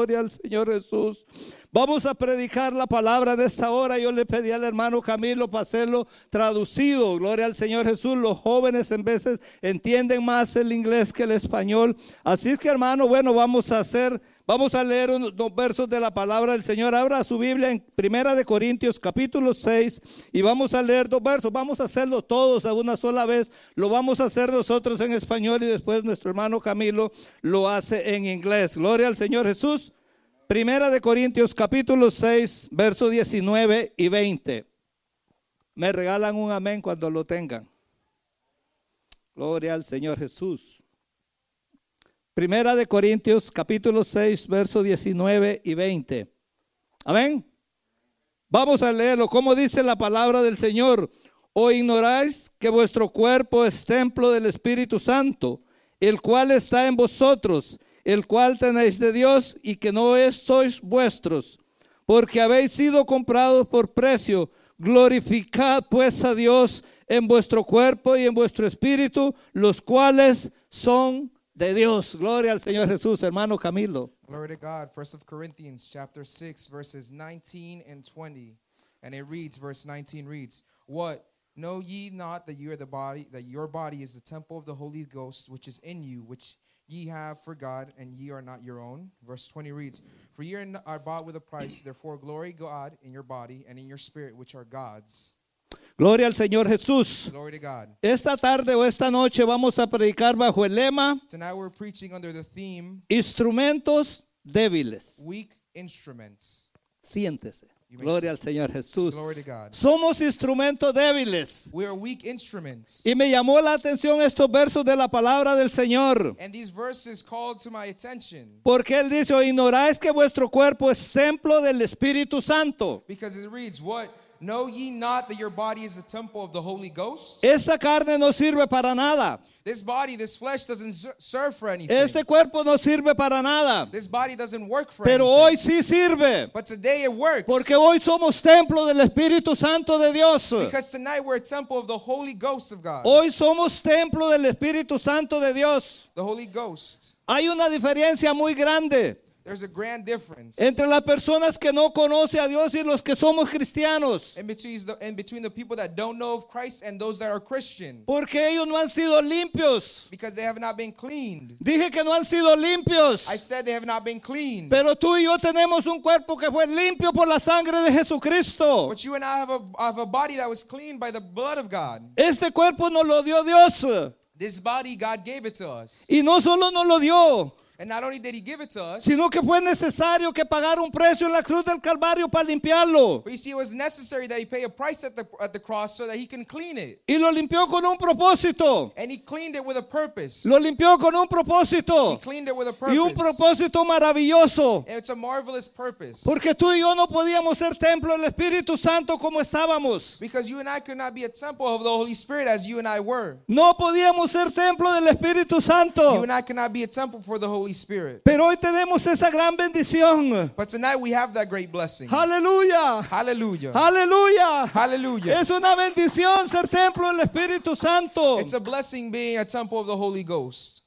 Gloria al Señor Jesús. Vamos a predicar la palabra de esta hora. Yo le pedí al hermano Camilo para hacerlo traducido. Gloria al Señor Jesús. Los jóvenes en veces entienden más el inglés que el español. Así es que hermano, bueno, vamos a hacer, vamos a leer unos versos de la palabra del Señor. Abra su Biblia en Primera de Corintios capítulo 6 y vamos a leer dos versos. Vamos a hacerlo todos a una sola vez. Lo vamos a hacer nosotros en español y después nuestro hermano Camilo lo hace en inglés. Gloria al Señor Jesús. Primera de Corintios capítulo 6, verso 19 y 20. Me regalan un amén cuando lo tengan. Gloria al Señor Jesús. Primera de Corintios capítulo 6, verso 19 y 20. Amén. Vamos a leerlo. ¿Cómo dice la palabra del Señor? ¿O ignoráis que vuestro cuerpo es templo del Espíritu Santo, el cual está en vosotros? el cual tenéis de Dios y que no es, sois vuestros, porque habéis sido comprados por precio. Glorificad pues a Dios en vuestro cuerpo y en vuestro espíritu, los cuales son de Dios. Gloria al Señor Jesús, hermano Camilo. Glory to God. First of Corinthians chapter 6 verses 19 and 20. And it reads verse 19 reads, "What know ye not that you are the body that your body is the temple of the Holy Ghost which is in you, which ye have for God, and ye are not your own." Verse 20 reads, "For ye are are bought with a price, therefore glory God in your body and in your spirit which are God's." Gloria al Señor Jesús. Glory to God. Esta tarde o esta noche vamos a predicar bajo el lema Tonight we're preaching under the theme Instrumentos débiles. weak instruments. Siéntese. Gloria al Señor Jesús. Glory to God. Somos instrumentos débiles. We are weak instruments. Y me llamó la atención estos versos de la palabra del Señor. And these verses called to my attention Porque Él dice, o ignoráis que vuestro cuerpo es templo del Espíritu Santo. because it reads, What? Know ye not that your body is the temple of the Holy Ghost? Esta carne no sirve para nada. This body, this flesh doesn't ser- serve for anything. Este cuerpo no sirve para nada. This body doesn't work for Pero anything. hoy sí sirve. but today it works. Porque hoy somos templo del Espíritu Santo de Dios. because tonight we're a temple of the Holy Ghost of God. Hoy somos templo del Espíritu Santo de Dios. the Holy Ghost. Hay una diferencia muy grande There's a grand difference entre las personas que no conocen a Dios y los que somos cristianos. in between, the, in between the people that don't know of Christ and those that are Christian Porque ellos no han sido limpios. because they have not been cleaned. Dije que no han sido limpios. I said they have not been cleaned. Pero tú y yo tenemos un cuerpo que fue limpio por la sangre de Jesucristo. But you and I have a, have a body that was cleaned by the blood of God. Este cuerpo nos lo dio Dios. This body, God gave it to us. Y no solo nos lo dio, And not only did He give it to us, sino que fue necesario que pagar un precio en la cruz del Calvario para limpiarlo. but you see, it was necessary that He pay a price at the, at the cross so that He can clean it. Y lo limpió con un propósito. And He cleaned it with a purpose. Lo limpió con un He propósito. cleaned it with a Y un purpose. propósito maravilloso. And it's a marvelous purpose. Porque tú y yo no podíamos ser templo del Espíritu Santo como estábamos. Because you and I could not be a temple of the Holy Spirit as you and I were. No podíamos ser templo del Espíritu You Santo. and I cannot be a temple for the Holy Spirit. Pero hoy tenemos esa gran bendición. But tonight we have that great blessing. Aleluya. Hallelujah. Aleluya. Hallelujah. Es una bendición ser templo del Espíritu Santo. It's a blessing being a temple of the Holy Ghost.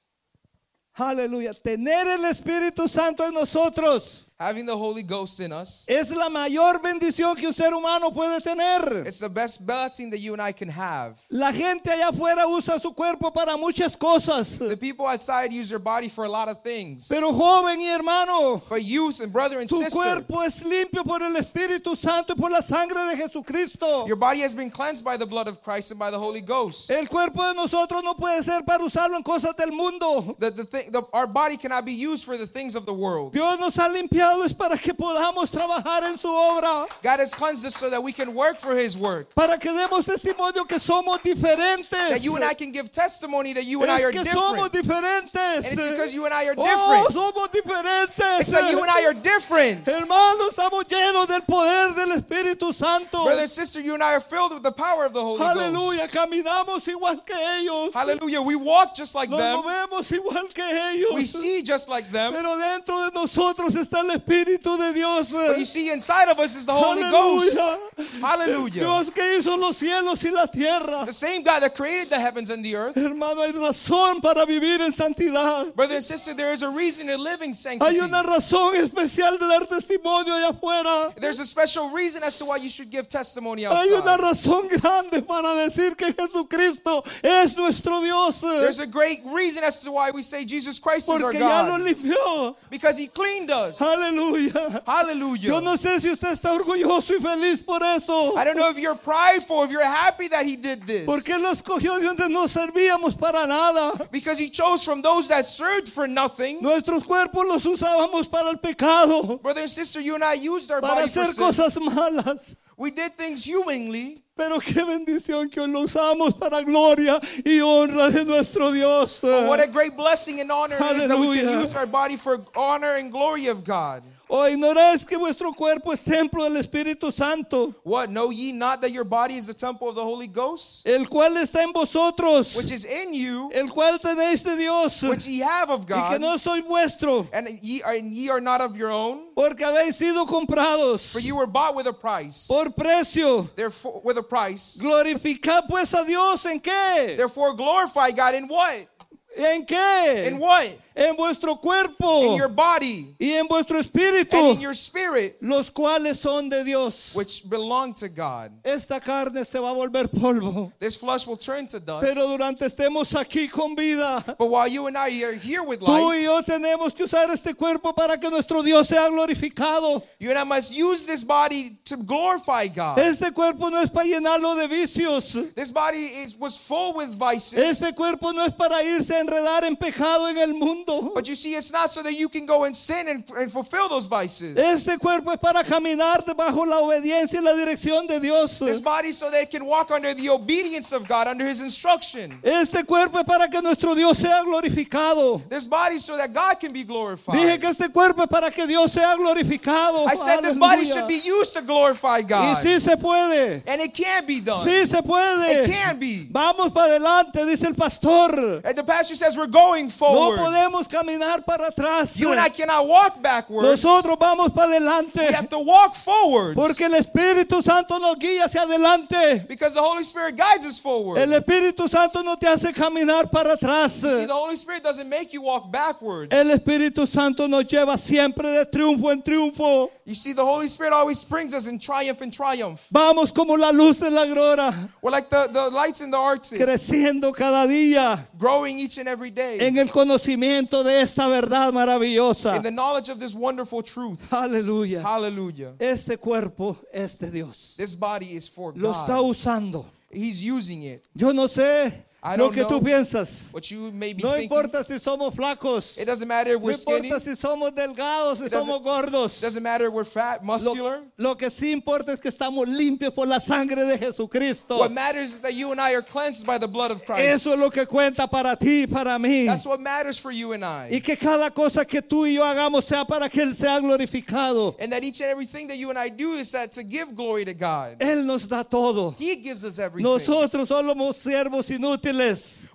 Aleluya. Tener el Espíritu Santo en nosotros Having the Holy Ghost in us, es la mayor bendición que un ser humano puede tener. it's the best blessing that you and I can have. La gente allá afuera usa su cuerpo para muchas cosas. The people outside use their body for a lot of things. Pero joven y hermano, But youth and brother and tu sister, cuerpo es limpio por el Espíritu Santo y por la sangre de Jesucristo. your body has been cleansed by the blood of Christ and by the Holy Ghost. El cuerpo de nosotros no puede ser para usarlo en cosas del mundo. The, the thing, the, our body cannot be used for the things of the world. Dios nos ha limpiado es para que podamos trabajar en su obra, God has cleansed us so that we can work for His work. para que demos testimonio que somos diferentes. That you and I can give testimony that you and I es are que somos different. diferentes. And it's because you and I are Oh, different. somos diferentes. It's that you and I are different. Hermanos, estamos llenos del poder del Espíritu Santo. Brother and sister, you and I are filled with the power of the Holy Aleluya, Ghost. caminamos igual que ellos. Hallelujah. We walk just like Nos them. movemos igual que ellos. We see just like them. Pero dentro de nosotros está el Espíritu de Dios. But you see, inside of us is the Holy Ghost. Aleluya. Hallelujah. Dios que hizo los cielos y la tierra. The same God that created the heavens and the earth. Hermano, hay razón para vivir en santidad. Brother and sister, there is a reason to live in Hay sanctity. una razón especial de dar testimonio allá afuera. There's a special reason as to why you should give testimony Hay una outside. razón grande para decir que Jesucristo es nuestro Dios. There's a great reason as to why we say Jesus Christ is our Porque ya lo God. limpió. Because He cleaned us. Aleluya. Yo Hallelujah. no sé si usted está orgulloso y feliz por eso. I don't know if you're prideful, if you're happy that He did this. Porque Él nos cogió de donde no servíamos para nada. Because He chose from those that served for nothing. Nuestros cuerpos los usábamos para el pecado, Brother and sister, you and I used our para body for hacer sin. cosas malas. We did things humanly. Pero qué bendición que hoy lo usamos para gloria y honra de nuestro Dios. But what a great blessing and honor it is that we can use our body for honor and glory of God. Oh, o ignoráis que vuestro cuerpo es templo del Espíritu Santo, What? Know ye not that your body is the temple of the Holy Ghost, el cual está en vosotros, which is in you, el cual tenéis de Dios, which ye have of God. y que no soy vuestro, and ye are, and ye are not of your own? porque habéis sido comprados For you were bought with a price. por precio. Therefore, with a price. Glorificad pues a Dios en qué? Therefore, glorify God in what? ¿En qué? In what? En vuestro cuerpo In your body y en vuestro espíritu, and in your spirit, los cuales son de Dios. which belong to God. Esta carne se va a volver polvo, This flesh will turn to dust. pero durante estemos aquí con vida, But while you and I are here with tú life, y yo tenemos que usar este cuerpo para que nuestro Dios sea glorificado. you and I must use this body to glorify God. Este cuerpo no es para llenarlo de vicios. This body is was full with vices. Este cuerpo no es para irse enredar en pecado en el mundo. But you see, it's not so that you can go and sin and, and fulfill those vices. Este cuerpo es para caminar bajo la obediencia y la dirección de Dios. This body so that it can walk under the obedience of God, under His instruction. Este cuerpo es para que nuestro Dios sea glorificado. This body so that God can be glorified. Dije que este cuerpo es para que Dios sea glorificado. I said this body Aleluya. should be used to glorify Y God. sí se puede. And it can be done. Sí se It puede. can be. Vamos para adelante, dice el pastor. And the pastor says we're going No forward. podemos caminar para atrás. You and I cannot walk backwards. Nosotros vamos para We adelante. have to walk forward. Porque el Espíritu Santo nos guía hacia adelante. Because the Holy Spirit guides us forward. El Espíritu Santo no te hace caminar para atrás. See, the Holy Spirit doesn't make you walk backwards. El Espíritu Santo nos lleva siempre de triunfo en triunfo. You see, the Holy Spirit always brings us in triumph and triumph. Vamos como la luz de la gloria, We're like the, the lights in the Arctic, creciendo cada día growing each every day en el conocimiento de esta verdad maravillosa. in the knowledge of this wonderful truth. Aleluya. Hallelujah. Este cuerpo es de Dios. This body is for Lo está God. usando. He's using it. Yo no sé lo don't que tú piensas. What you may be No importa si somos flacos. It doesn't matter if No we're skinny. importa si somos delgados, si somos gordos. doesn't matter if we're fat, muscular. Lo, lo que sí importa es que estamos limpios por la sangre de Jesucristo. What matters is that you and I are cleansed by the blood of Christ. Eso es lo que cuenta para ti y para mí. That's what matters for you and I. Y que cada cosa que tú y yo hagamos sea para que Él sea glorificado. And that each and everything that you and I do is that to give glory to God. Él nos da todo. He gives us everything. Nosotros somos siervos inútiles.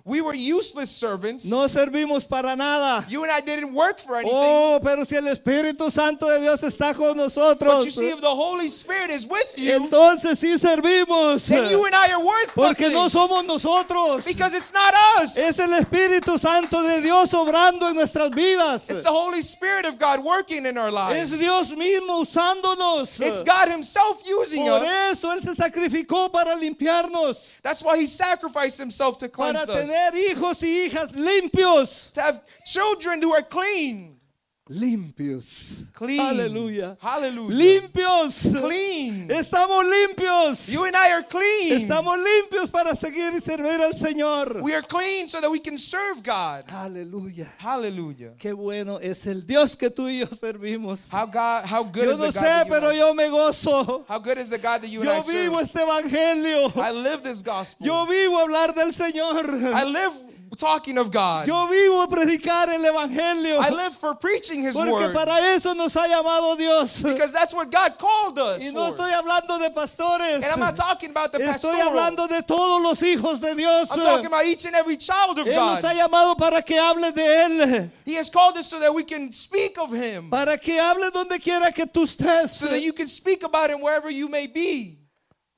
We were useless servants. No servimos para nada. You and I didn't work for anything. Oh, pero si el Espíritu Santo de Dios está con but you nosotros, see, if the Holy Spirit is with you, entonces sí servimos. then you and I are worth Porque something. no somos nosotros. because it's not us. Es el Espíritu Santo de Dios obrando en nuestras vidas. it's the Holy Spirit of God working in our lives. Es Dios mismo usándonos. It's God Himself using Por us. eso Él se sacrificó para limpiarnos, That's why He sacrificed Himself to para tener hijos y hijas limpios. To have children who are clean. Limpios. Clean. Aleluya. Hallelujah. Limpios. Clean. Estamos limpios. You and I are clean. Estamos limpios para seguir y servir al Señor. We are clean so that we can serve God. Aleluya. Hallelujah. Qué bueno es el Dios que tú y yo servimos. How God, how good Yo is no the God sé, pero yo me gozo. How good is the God that you and I Yo serve? vivo este evangelio. I live this gospel. Yo vivo hablar del Señor. I live talking of God. Yo vivo a predicar el evangelio. I live for preaching His Porque word. para eso nos ha llamado Dios. Because that's what God called us Y no for. estoy hablando de pastores. And I'm not talking about the Estoy pastoral. hablando de todos los hijos de Dios. I'm talking about each and every child of Él nos ha God. llamado para que hable de Él. He has called us so that we can speak of Him. Para que hable donde quiera que tú estés. So that you can speak about Him wherever you may be.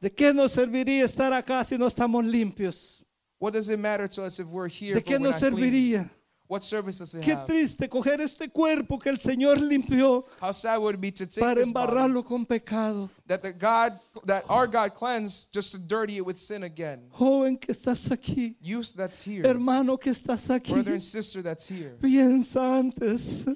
¿De qué nos serviría estar acá si no estamos limpios? What does it matter to us if we're here ¿De but qué we're nos not clean? serviría? What service does it Qué have? triste coger este cuerpo que el Señor limpió How sad would it be to take para this body embarrarlo con pecado. that the God that our God cleansed just to dirty it with sin again. Joven que estás aquí, Youth that's here, hermano que estás aquí, brother and sister that's here. piensa antes,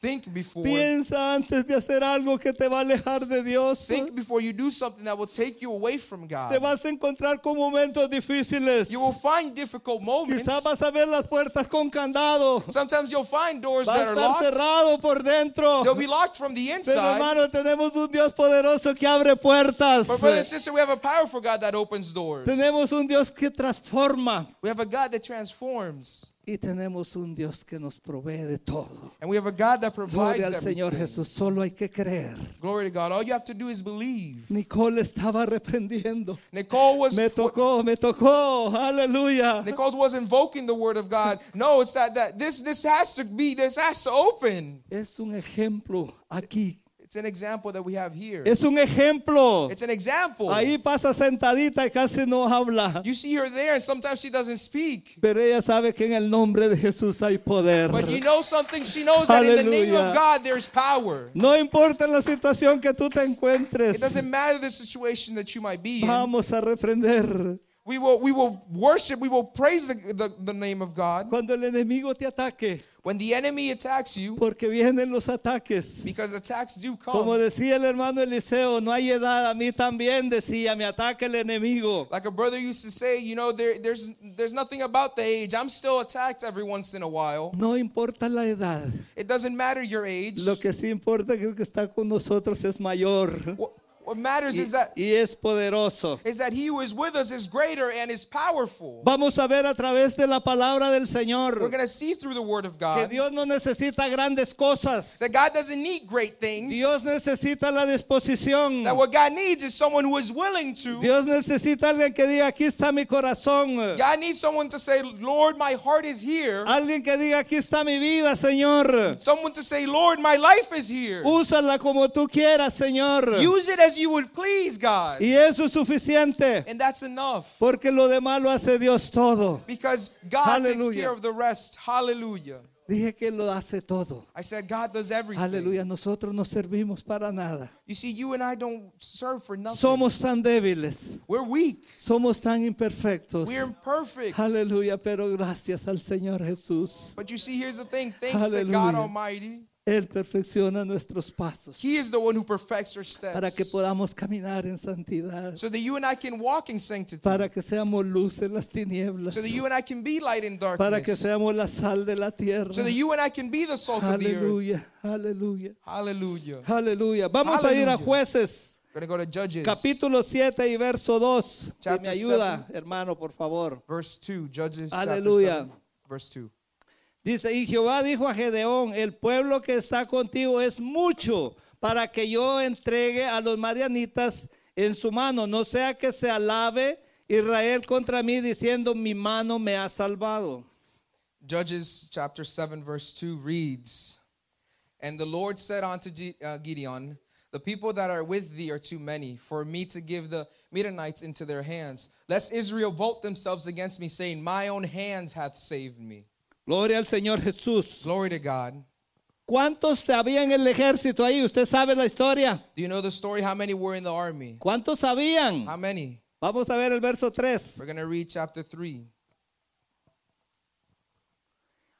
Think before piensa antes de hacer algo que te va a alejar de Dios. think before you do something that will take you away from God. Te vas a encontrar con momentos difíciles. You will find difficult moments. Quizás vas a ver las puertas con candado. Sometimes you'll find doors Va a that are estar locked. cerrado por dentro. They'll be locked from the Pero inside. hermano, tenemos un Dios poderoso que abre puertas. But brother and sister, we have a powerful God that opens doors. Tenemos un Dios que transforma. We have a God that transforms. Y tenemos un Dios que nos provee de todo. And we have a God that provides Gloria al Señor everything. Jesús. Solo hay que creer. Glory to God. All you have to do is believe. Nicole estaba reprendiendo. Nicole was Me tocó, me tocó. Aleluya. Nicole was invoking the word of God. No, it's that, that this this has to be this has to open. Es un ejemplo aquí. It's an example that we have here. Es un ejemplo. It's an example. Ahí pasa sentadita y casi no habla. You see her there, and sometimes she doesn't speak. Pero ella sabe que en el nombre de Jesús hay poder. But you know something? She knows that in the name of God there's power. No importa la situación que tú te It encuentres. doesn't matter the situation that you might be in. Vamos a reprender. We will we will worship, we will praise the, the, the name of God. Cuando el enemigo te ataque, When the enemy attacks you, porque vienen los ataques. because attacks do come. Como decía el hermano Eliseo, no hay edad. A mí también decía, me ataca el enemigo. Like a brother used to say, you know, there, there's there's nothing about the age. I'm still attacked every once in a while. No importa la edad. It doesn't matter your age. Lo que sí importa el que está con nosotros es mayor. What, what matters Y, is that y es poderoso. is that he who is with us is greater and is powerful. Vamos a ver a través de la palabra del We're Señor going to see through the word of que God Dios no necesita grandes cosas. that God doesn't need great things. Dios necesita la disposición. That what God needs is someone who is willing to. Dios necesita alguien que diga, aquí está mi corazón. God needs someone to say, Lord, my heart is here. Alguien que diga, aquí está mi vida, Señor. Someone to say, Lord, my life is here. Úsala como tú quieras, Señor. Use it as you would please, God. Y eso es suficiente. And that's enough. Porque lo demás lo hace Dios todo. Because God takes Hallelujah. care of the rest. Hallelujah. Dije que lo hace todo. I said, God does everything. Aleluya, nosotros no servimos para nada. You see, you and I don't serve for nothing. Somos tan débiles, We're weak. somos tan imperfectos. We're imperfect. Aleluya, pero gracias al Señor Jesús. But you see, here's the thing. Thanks to God Hallelujah. Almighty, Él perfecciona nuestros pasos He is the one who perfects our para que steps. podamos caminar en santidad, So that you and I can walk in sanctity. para que seamos luz en las tinieblas, So that you and I can be light in para que darkness. seamos la sal de la tierra. So that you and I can be the salt of the earth. Aleluya, aleluya, Hallelujah. aleluya. Vamos a ir a Hallelujah. jueces. We're go to Judges. Capítulo 7 y verso 2. Que me Chapter ayuda, hermano, por favor. Verse 2. Judges Aleluya. chapter 7. Verse 2. Dice, y Jehová dijo a Gedeón, el pueblo que está contigo es mucho para que yo entregue a los marianitas en su mano, no sea que se alabe Israel contra mí diciendo, mi mano me ha salvado. Judges chapter 7, verse 2 reads And the Lord said unto uh, Gideon, The people that are with thee are too many for me to give the Midianites into their hands, lest Israel vote themselves against me, saying, My own hands hath saved me. Gloria al Señor Jesús. Glory to God. ¿Cuántos había en el ejército ahí? ¿Usted sabe la historia? Do you know the story? How many were in the army? ¿Cuántos sabían? How many? Vamos a ver el verso 3. We're going to read chapter 3.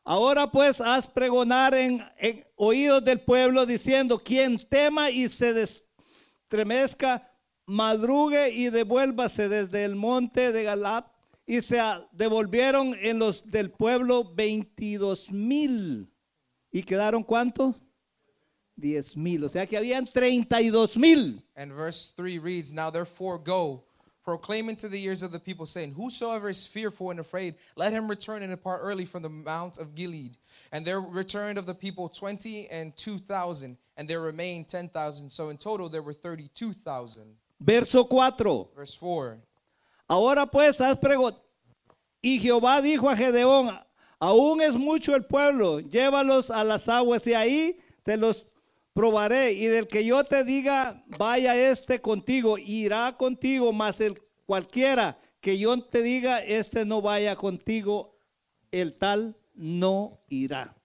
Ahora pues haz pregonar en, en oídos del pueblo diciendo, quien tema y se estremezca, madrugue y devuélvase desde el monte de Galap. Y se devolvieron en los del pueblo 22 mil. ¿Y quedaron cuánto? 10 mil. O sea que habían 32 mil. And verse 3 reads, Now therefore go, proclaiming to the ears of the people, saying, Whosoever is fearful and afraid, let him return and depart early from the mount of Gilead. And there returned of the people twenty and two thousand, and there remained ten thousand. So in total there were thirty-two thousand. Verso 4. Verse 4. Ahora pues haz pregunta. Y Jehová dijo a Gedeón, aún es mucho el pueblo, llévalos a las aguas y ahí te los probaré. Y del que yo te diga, vaya este contigo, irá contigo, mas el cualquiera que yo te diga, este no vaya contigo, el tal no irá.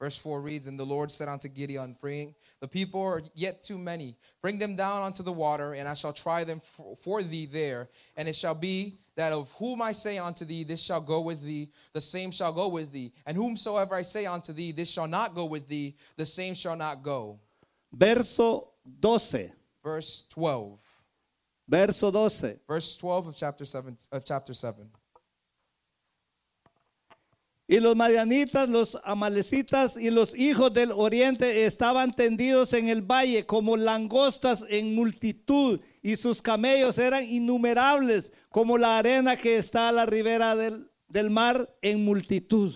Verse 4 reads, And the Lord said unto Gideon, Bring the people are yet too many. Bring them down unto the water, and I shall try them for, for thee there. And it shall be that of whom I say unto thee, This shall go with thee, the same shall go with thee. And whomsoever I say unto thee, This shall not go with thee, the same shall not go. Verso 12. Verse 12. Verso 12. Verse 12 of chapter 7 of chapter 7. Y los madianitas, los amalecitas y los hijos del oriente estaban tendidos en el valle como langostas en multitud, y sus camellos eran innumerables como la arena que está a la ribera del, del mar en multitud.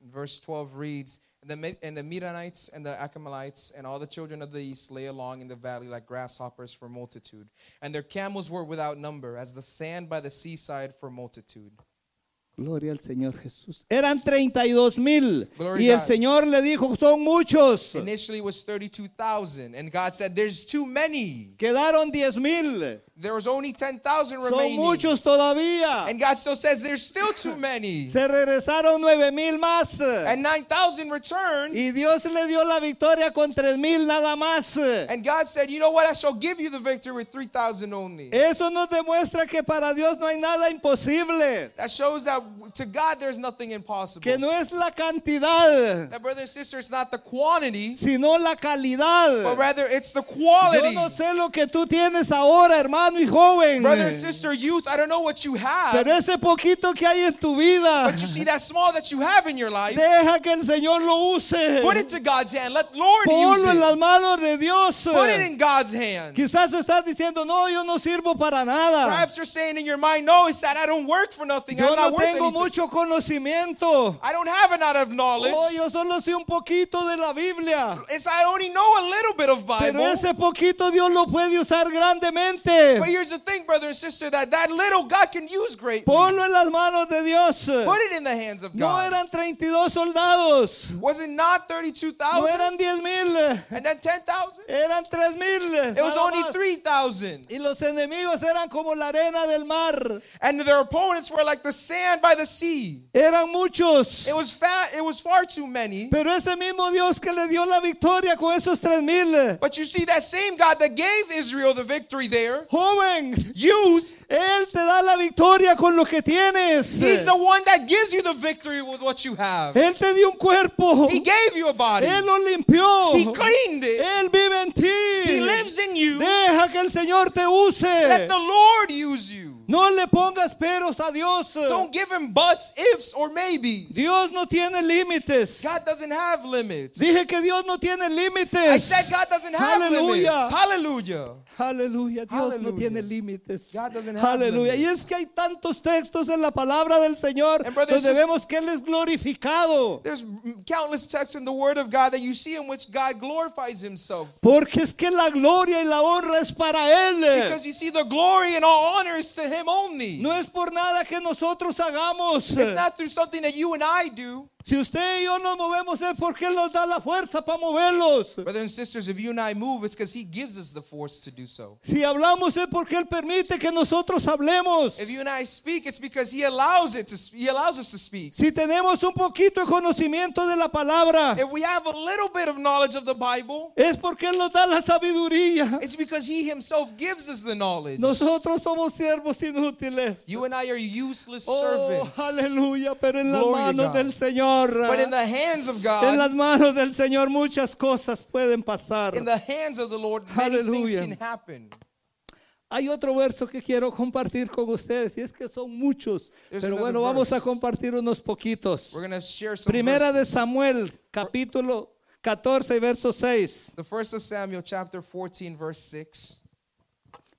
Verse 12 reads, and the, and the Midianites and the Achemalites and all the children of the east lay along in the valley like grasshoppers for multitude. And their camels were without number, as the sand by the seaside for multitude. Gloria al Señor Jesús. Eran 32 mil. Y el God. Señor le dijo, son muchos. Initially it was 32,000, and God said, There's too many. Quedaron 10 mil. There was only 10,000 Son remaining. muchos todavía. And God still says, There's still too many. Se regresaron 9 mil más. And 9,000 returned. Y Dios le dio la victoria con 3 mil nada más. And God said, You know what? I shall give you the victory with 3,000 only. Eso nos demuestra que para Dios no hay nada imposible. That shows that to God there's nothing impossible. Que no es la cantidad, That, brother and sister, it's not the quantity, sino la calidad. but rather it's the quality. Yo no sé lo que tú tienes ahora, hermano y joven. Brother, sister, youth, I don't know what you have, Pero ese poquito que hay en tu vida, but you see that small that you have in your life, deja que el Señor lo use. put it to God's hand. Let Lord use Ponlo en las it. manos de Dios. Put it in God's hand. Quizás estás diciendo, no, yo no sirvo para nada. Perhaps you're saying in your mind, no, it's that I don't work for nothing. Yo I'm not no worth tengo mucho conocimiento. I don't have a lot of knowledge. Oh, yo solo sé un poquito de la Biblia. It's I only know a little bit of Pero Bible. ese poquito Dios lo puede usar grandemente. But here's the thing, brother and sister, that that little God can use great. Ponlo en las manos de Dios. Put it in the hands of No God. eran 32 soldados. Was it not 32,000? No 32,000? eran 10 mil. And then 10,000? Eran 3 mil. It was only 3,000. Y los enemigos eran como la arena del mar. And their opponents were like the sand by the sea. Eran muchos. It was fat, it was far too many. Pero ese mismo Dios que le dio la victoria con esos 3 mil. But you see that same God that gave Israel the victory there, Joven, youth, Él te da la victoria con lo que tienes. he's the one that gives you the victory with what you have. Él te dio un cuerpo. He gave you a body. Él lo limpió. He cleaned it. Él vive en ti. He lives in you. Deja que el Señor te use. Let the Lord use you. No le pongas peros a Dios. Don't give him buts, ifs, or maybes. Dios no tiene límites. God doesn't have limits. Dije que Dios no tiene I límites. said God doesn't have Aleluya. limits. Hallelujah. Aleluya, Dios no Hallelujah. tiene límites. Aleluya. Y es que hay tantos textos en la palabra del Señor brothers donde vemos que Él es glorificado. There's countless texts in the Word of God that you see in which God glorifies Himself. Porque es que la gloria y la honra es para Él. Because you see, the glory and all honor is to Him only. No es por nada que nosotros hagamos. It's not through something that you and I do. Si usted y yo nos movemos es porque Él nos da la fuerza para moverlos. Brothers and sisters, if you and I move, it's because He gives us the force to do so. Si hablamos es porque Él permite que nosotros hablemos. If you and I speak, it's because He allows it to. He allows us to speak. Si tenemos un poquito de conocimiento de la palabra, If we have a little bit of knowledge of the Bible, es porque Él nos da la sabiduría. it's because He Himself gives us the knowledge. Nosotros somos siervos inútiles. You and I are useless Oh, servants. aleluya, pero en las manos del Señor. But in the hands of En God, las manos del Señor muchas cosas pueden pasar. in the hands of the Lord, many things Hallelujah. can happen. Hay otro verso que quiero compartir con ustedes y es que son muchos, There's pero bueno, vamos a compartir unos poquitos. We're going to share some Primera verses. de Samuel, capítulo 14 y verso 6. The first of Samuel, chapter 14, verse 6.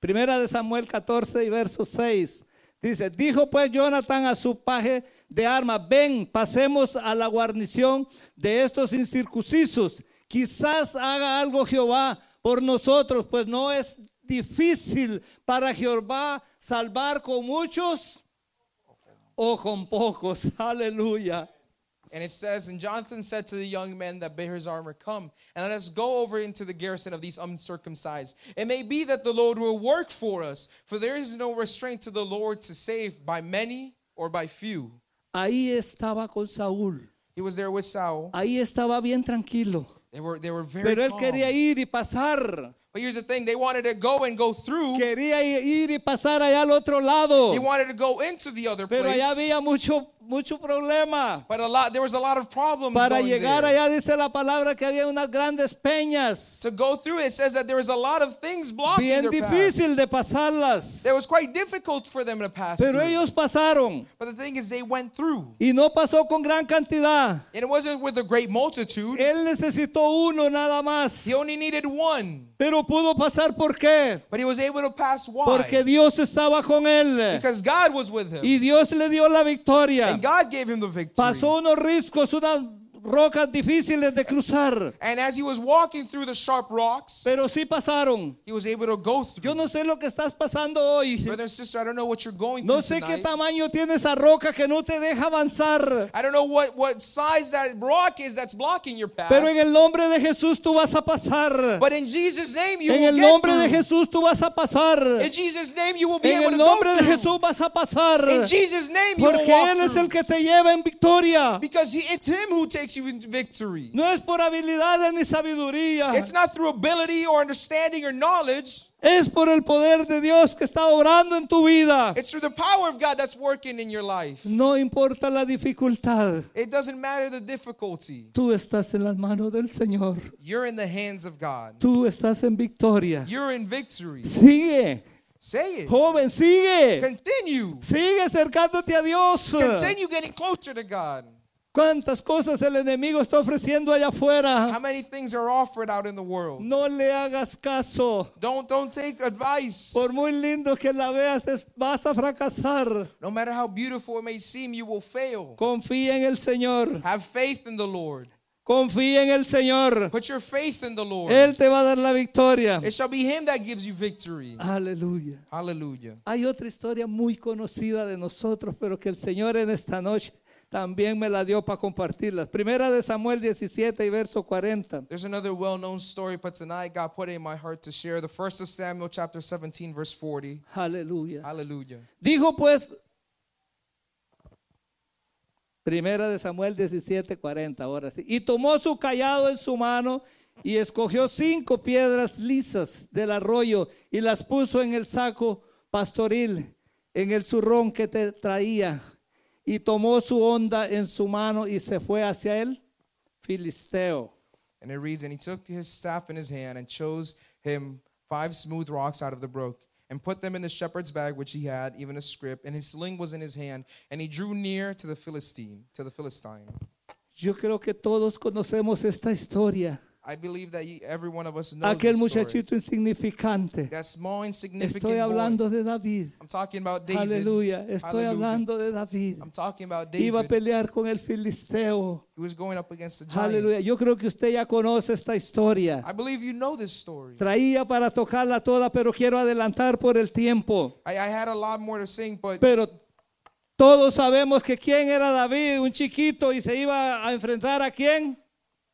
Primera de Samuel 14 y verso 6. Dice, dijo pues Jonathan a su paje de armas, ven, pasemos a la guarnición de estos incircuncisos. Quizás haga algo Jehová por nosotros, pues no es difícil para Jehová salvar con muchos o con pocos. Aleluya. And it says, And Jonathan said to the young men that bear his armor, Come, and let us go over into the garrison of these uncircumcised. It may be that the Lord will work for us, for there is no restraint to the Lord to save by many or by few. Ahí estaba con Saúl. He was there with Saul. Ahí estaba bien tranquilo. They were, they were very Pero él calm. quería ir y pasar. But here's the thing they wanted to go and go through. Quería ir y pasar allá al otro lado. He wanted to go into the other Pero allá place. había mucho, mucho problema. But a lot, there was a lot of problems Para going llegar there. allá dice la palabra que había unas grandes peñas. To go through it says that there was a lot of things blocking Bien their difícil de pasarlas. It was quite difficult for them to pass Pero through. ellos pasaron. But the thing is, they went through. Y no pasó con gran cantidad. And it wasn't with a great multitude. Él necesitó uno nada más. He only needed one. Pero pudo pasar ¿por qué? But he was able to pass. Why? Porque Dios estaba con él. Because God was with him. Y Dios le dio la victoria. And God gave him the victory. Pasó unos riscos, unas rocas difíciles de cruzar. And as he was walking through the sharp rocks, Pero sí pasaron. he was able to go through. Yo no sé lo que estás pasando hoy. Brother and sister, I don't know what you're going No through sé qué tonight. tamaño tiene esa roca que no te deja avanzar. I don't know what, what size that rock is that's blocking your path. Pero en el nombre de Jesús tú vas a pasar. but in Jesus' name, you En will el get nombre de. Jesús tú vas a pasar. In Jesus' name, you will be En able el to nombre go de. Jesús vas a pasar. In Jesus' name, you Porque will walk Él es el que te lleva en victoria. Because he, it's him who takes you into victory. No es por habilidades ni sabiduría. It's not through ability or understanding or knowledge. Es por el poder de Dios que está obrando en tu vida. It's through the power of God that's working in your life. No importa la dificultad. It doesn't matter the difficulty. Tú estás en las manos del Señor. You're in the hands of God. Tú estás en victoria. You're in victory. Sigue, Say it. joven, sigue. Continue. Sigue acercándote a Dios. Continue getting closer to God. ¿Cuántas cosas el enemigo está ofreciendo allá How afuera? many things are offered out in the world? No le hagas caso. Don't don't take advice. Por muy lindo que la veas, es- vas a fracasar. No matter how beautiful it may seem, you will fail. Confía en el Señor. Have faith in the Lord. Confía en el Señor. Put your faith in the Lord. Él te va a dar la victoria. It shall be Him that gives you victory. Aleluya. Hallelujah. Hay otra historia muy conocida de nosotros, pero que el Señor en esta noche también me la dio para compartirla. Primera de Samuel 17 y verso 40. There's another well-known story, but tonight God put it in my heart to share. The first of Samuel, chapter 17, verse 40. Aleluya. Hallelujah. Dijo pues, Primera de Samuel 17, 40, ahora sí. Y tomó su callado en su mano y escogió cinco piedras lisas del arroyo y las puso en el saco pastoril, en el zurrón que te traía. Y tomó su onda en su mano y se fue hacia el filisteo. And it reads, And he took his staff in his hand and chose him five smooth rocks out of the brook and put them in the shepherd's bag which he had, even a scrip, and his sling was in his hand. And he drew near to the Philistine, to the Philistine. Yo creo que todos conocemos esta historia. I believe that every one of us knows Aquel muchachito insignificante. That small, insignificant Estoy boy. hablando de David. I'm talking about David. Aleluya. Estoy Hallelujah. hablando de David. I'm talking about Iba a David pelear con el filisteo. who was going up against the giant. Aleluya. Yo creo que usted ya conoce esta historia. I believe you know this story. Traía para tocarla toda, pero quiero adelantar por el tiempo. I, I had a lot more to sing, but Pero todos sabemos que quién era David, un chiquito, y se iba a enfrentar a quién.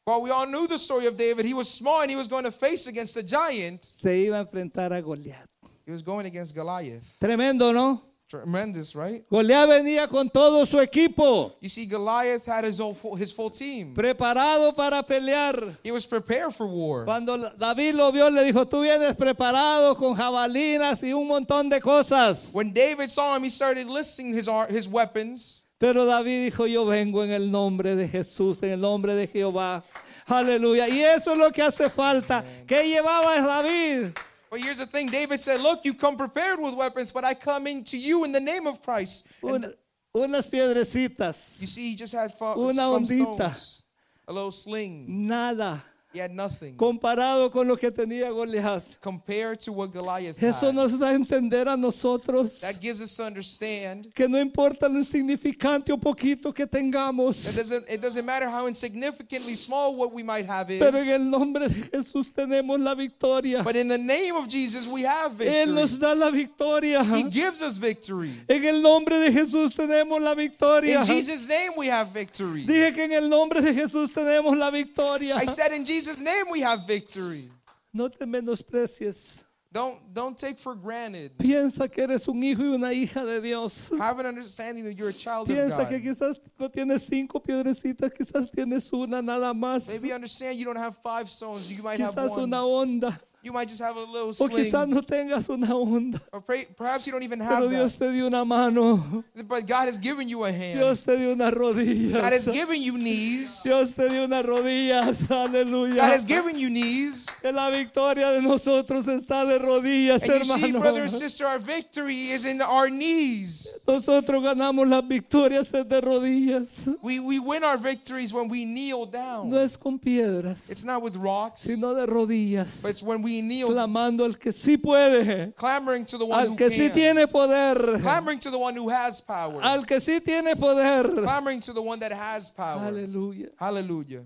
Well, we all knew the story of David. He was small and he was going to face against the giant. Se iba a enfrentar a Goliat. He was going against Goliath. Tremendo, ¿no? Tremendous, right? Goliat venía con todo su equipo, You see, Goliath had his own full, his full team. preparado para pelear. He was prepared for war. Cuando David lo vio, le dijo, tú vienes preparado con jabalinas y un montón de cosas. When David saw him, he started listing his his weapons. Pero David dijo, yo vengo en el nombre de Jesús, en el nombre de Jehová. Aleluya. Y eso es lo que hace falta. ¿Qué llevaba David? But here's the thing: David said, "Look, you come prepared with weapons, but I come into you in the name of Christ." And Un- unas piedrecitas. you see, he just had Una ondita. stones, a little sling, Nada. He had nothing comparado con lo que tenía Goliat. compared to what Goliath Eso had. nos da a entender a nosotros That gives us to understand que no importa lo insignificante o poquito que tengamos, doesn't, it doesn't matter how insignificantly small what we might have pero en is, el nombre de Jesús tenemos la victoria. but in the name of Jesus we have Él nos victory. da la victoria. He gives us victory. En el nombre de Jesús tenemos la victoria. In Jesus' name we have victory. Dije que en el nombre de Jesús tenemos la victoria. I said in Jesus' name we have victory. No te menosprecies. Don't don't take for granted. Piensa que eres un hijo y una hija de Dios. Have an understanding that you're a child of Piensa God. que quizás no tienes cinco piedrecitas, quizás tienes una nada más. Maybe understand you don't have five stones. You might have Quizás one. una onda. You might just have a little O quizás no tengas una onda. Or pray, perhaps you don't even Pero have Dios that. te dio una mano. But God has given you a hand. Dios te dio unas God has rodillas. given you knees. Dios te dio unas rodillas. Aleluya. God has given you knees. Que la victoria de nosotros está de rodillas, And you see, hermano. brother and sister, our victory is in our knees. Nosotros ganamos las victorias es de rodillas. We, we win our victories when we kneel down. No es con piedras, It's not with rocks, sino de rodillas. but it's when we kneel, Clamando al que sí puede, clamoring to the one al who que sí tiene poder, clamoring to the one who has power, al que sí tiene poder. clamoring to the one that has power. Aleluya. Hallelujah.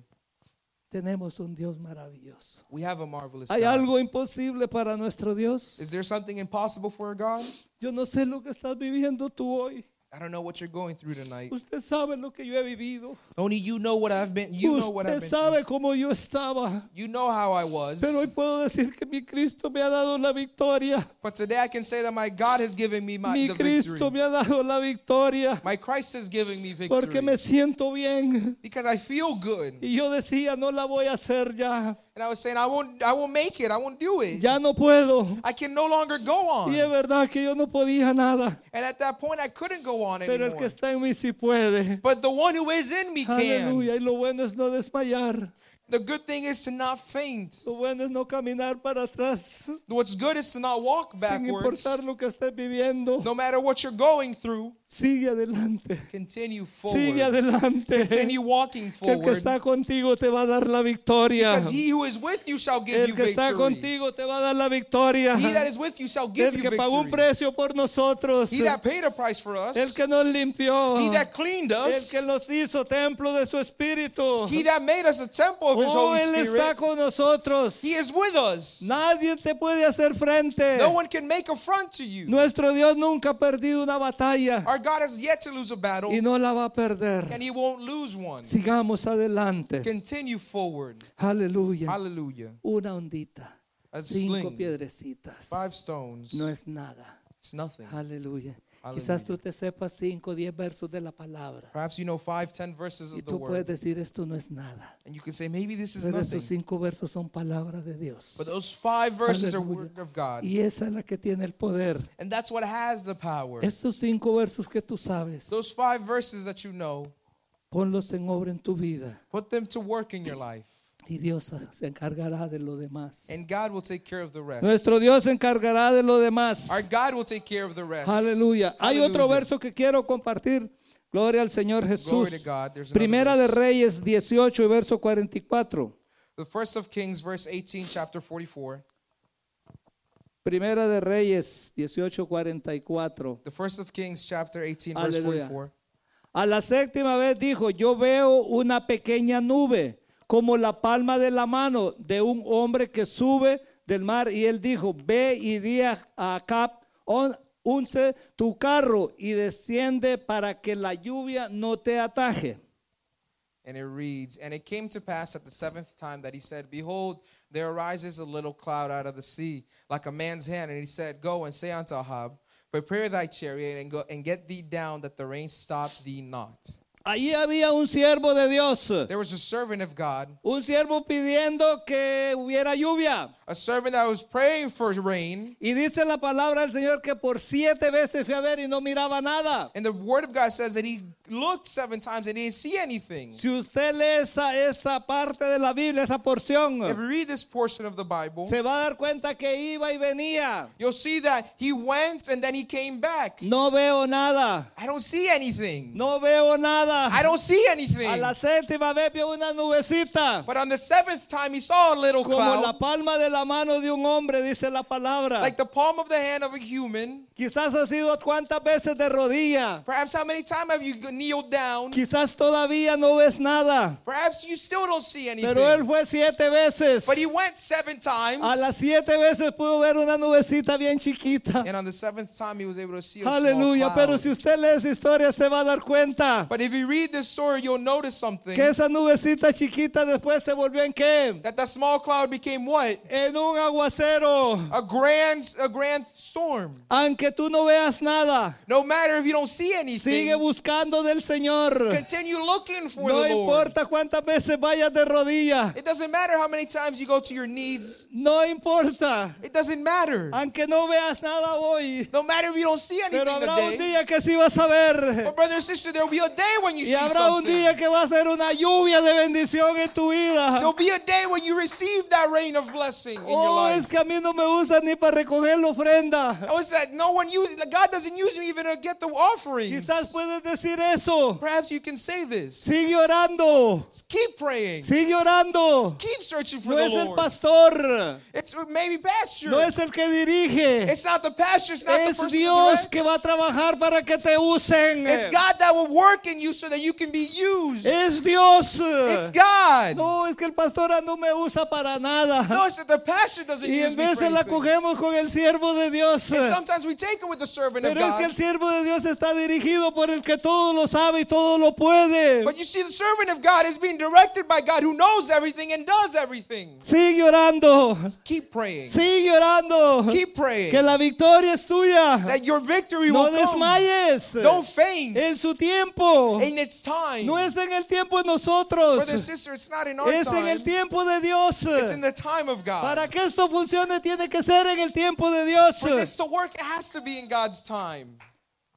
Tenemos un Dios maravilloso. We have a marvelous ¿Hay God. algo imposible para nuestro Dios? Is there something impossible for a God? Yo no sé lo que estás viviendo tú hoy. I don't know what you're going through tonight. Usted sabe lo que yo he vivido. Only you know what I've been. You know what I've been. sabe cómo yo estaba. You know how I was. Pero hoy puedo decir que mi Cristo me ha dado la victoria. But today I can say that my God has given me my Mi the Cristo victory. me ha dado la victoria. My Christ has given me Porque victory. me siento bien. Because I feel good. Y yo decía, no la voy a hacer ya. And I was saying, I won't, I won't make it. I won't do it. Ya no puedo. I can no longer go on. Y es verdad que yo no podía nada. And at that point, I couldn't go on Pero el anymore. que está en mí sí puede. But the one who is in me can. Aleluya. Y lo bueno es no desmayar. The good thing is to not faint. Lo bueno es no caminar para atrás. What's good is to not walk Sin backwards. importar lo que estés viviendo. No matter what you're going through, Sigue adelante. continue Sigue forward. adelante. Continue walking Que el que forward. está contigo te va a dar la victoria. Because he who is with you shall give El you que está victory. contigo te va a dar la victoria. He that is with you shall give El you que pagó un victory. precio por nosotros. He that paid a price for us. El que nos limpió. He that cleaned El us. que nos hizo templo de su espíritu. He that made us a temple of his Oh, Holy Él está con nosotros. He is with us. Nadie te puede hacer frente. No one can make a front to you. Nuestro Dios nunca ha perdido una batalla Our God has yet to lose a battle, y no la va a perder. and he won't lose one. Sigamos adelante. Continue forward. Aleluya. Hallelujah. Una ondita. A Cinco sling, piedrecitas. five stones. No es nada. It's nothing. Aleluya. Quizás tú te sepas cinco, diez versos de la palabra. Perhaps you know five, ten verses Y of the tú puedes word, decir esto no es nada. and you can say maybe this is Pero esos nothing. versos son palabras de Dios. But those five verses are word of God, Y esa es la que tiene el poder. and that's what has the power. Esos cinco versos que tú sabes, Those five verses that you know, ponlos en obra en tu vida. put them to work in your life, Y Dios se encargará de lo demás. and God will take care of the rest. Nuestro Dios se encargará de lo demás. Our God will take care of the rest. Aleluya. Hay otro verso que quiero compartir. Gloria al Señor Jesús. Primera de. Reyes 18 y verso 44. The first of Kings, verse 18, chapter 44. Primera de Reyes 18, 44. The first of Kings, chapter 18, verse Aleluya. 44. A la séptima vez dijo, yo veo una pequeña nube como la palma de la mano de un hombre que sube del mar. Y él dijo, ve y di a Acab, "On- unce tu carro y desciende para que la lluvia no te ataje. And it reads, And it came to pass at the seventh time that he said, Behold, there arises a little cloud out of the sea, like a man's hand. And he said, Go and say unto Ahab, Prepare thy chariot and go and get thee down, that the rain stop thee not. Allí había un siervo de Dios, There was a servant of God, un siervo pidiendo que hubiera lluvia. a servant that was praying for rain. Y dice la palabra del Señor que por siete veces fue a ver y no miraba nada. And the word of God says that he looked seven times and he didn't see anything. Si usted lee esa, esa parte de la Biblia, esa porción, If you read this portion of the Bible, se va a dar cuenta que iba y venía. you'll see that he went and then he came back. No veo nada. I don't see anything. No veo nada. Nada. I don't see anything. A la séptima vez vio una nubecita. But on the seventh time, he saw a little Como la cloud, palma de la mano de un hombre, dice la palabra. like the palm of the hand of a human. Quizás ha sido cuántas veces de rodilla. Perhaps how many times have you kneeled down? Quizás todavía no ves nada. Perhaps you still don't see anything. Pero él fue siete veces. But he went seven times. A las siete veces pudo ver una nubecita bien chiquita. And on the seventh time, he was able to see a small Aleluya. cloud. Pero si usted lee esa historia se va a dar cuenta But if you read this story, you'll notice something. que esa nubecita chiquita después se volvió en qué? That that small cloud became what? En un aguacero. A grand, a grand storm. Aunque tú no veas nada, No matter if you don't see sigue anything, buscando del Señor. continue looking for No the Lord. importa cuántas veces vayas de rodilla. It doesn't matter how many times you go to your knees. No importa. It doesn't matter. Aunque no veas nada hoy. No matter if you don't see anything Pero habrá un today. día que sí vas a ver. But brother and sister, there will be a day when you Y see habrá un something. día que va a ser una lluvia de bendición en tu vida. There'll be a day when you receive that rain of blessing in your Oh, life. es que a mí no me gusta ni para recoger la ofrenda. Oh, it's that no one uses, God doesn't use me even to get the offerings. Quizás puedes decir eso. Perhaps you can say this. Sigue orando. Keep praying. Sigue orando. Keep searching for No the es el Lord. pastor. It's maybe pasture. No es el que dirige. It's not the pastor. It's not the person Dios que va a trabajar para que te usen. It's God that will work in you so that you can be used. Es Dios. It's God. No, es que el pastor no me usa para nada. No, it's that the pastor doesn't Y use me for veces la anything. cogemos con el siervo de Dios. And sometimes we take it with the servant of Pero es que el God. siervo de Dios está dirigido por el que todo lo sabe y todo lo puede. But you see, the servant of God is being directed by God who knows everything and does everything. Sigue orando. Keep praying. Sigue orando. Keep praying. Que la victoria es tuya. That your victory No will come. desmayes. Don't faint. En su tiempo. In its time. No es en el tiempo de nosotros. Brother sister, it's not in our Es en el time. tiempo de Dios. It's in the time of God. Para que esto funcione tiene que ser en el tiempo de Dios. For this to work, it has to be in God's time.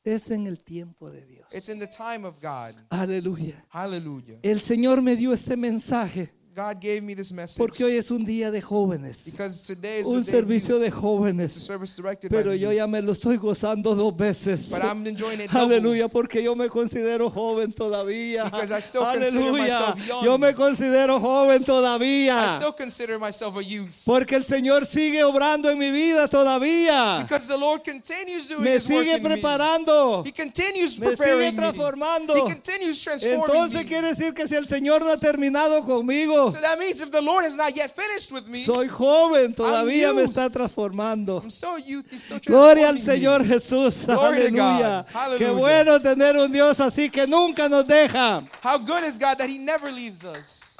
Es en el tiempo de Dios. It's in the time of God. Aleluya. Hallelujah. El Señor me dio este mensaje God gave me this message porque hoy es un día de jóvenes. because today is Un the day of servicio de jóvenes. service directed by Pero yo ya me lo estoy gozando dos veces. But I'm enjoying it double. Aleluya, porque yo me considero joven todavía. Because I still consider Aleluya. myself young. Yo me considero joven I todavía. still consider myself a youth Porque el Señor sigue obrando en mi vida todavía. because the Lord continues doing Me His work sigue in me. preparando. He continues Me sigue preparing me. transformando. He continues transforming Entonces me. quiere decir que si el Señor no ha terminado conmigo, So that means if the Lord has not yet finished with me, soy joven, todavía me está transformando. I'm a youth. He's still Gloria al Señor me. Jesús. Aleluya. Qué bueno tener un Dios así que nunca nos deja. How good is God that He never leaves us?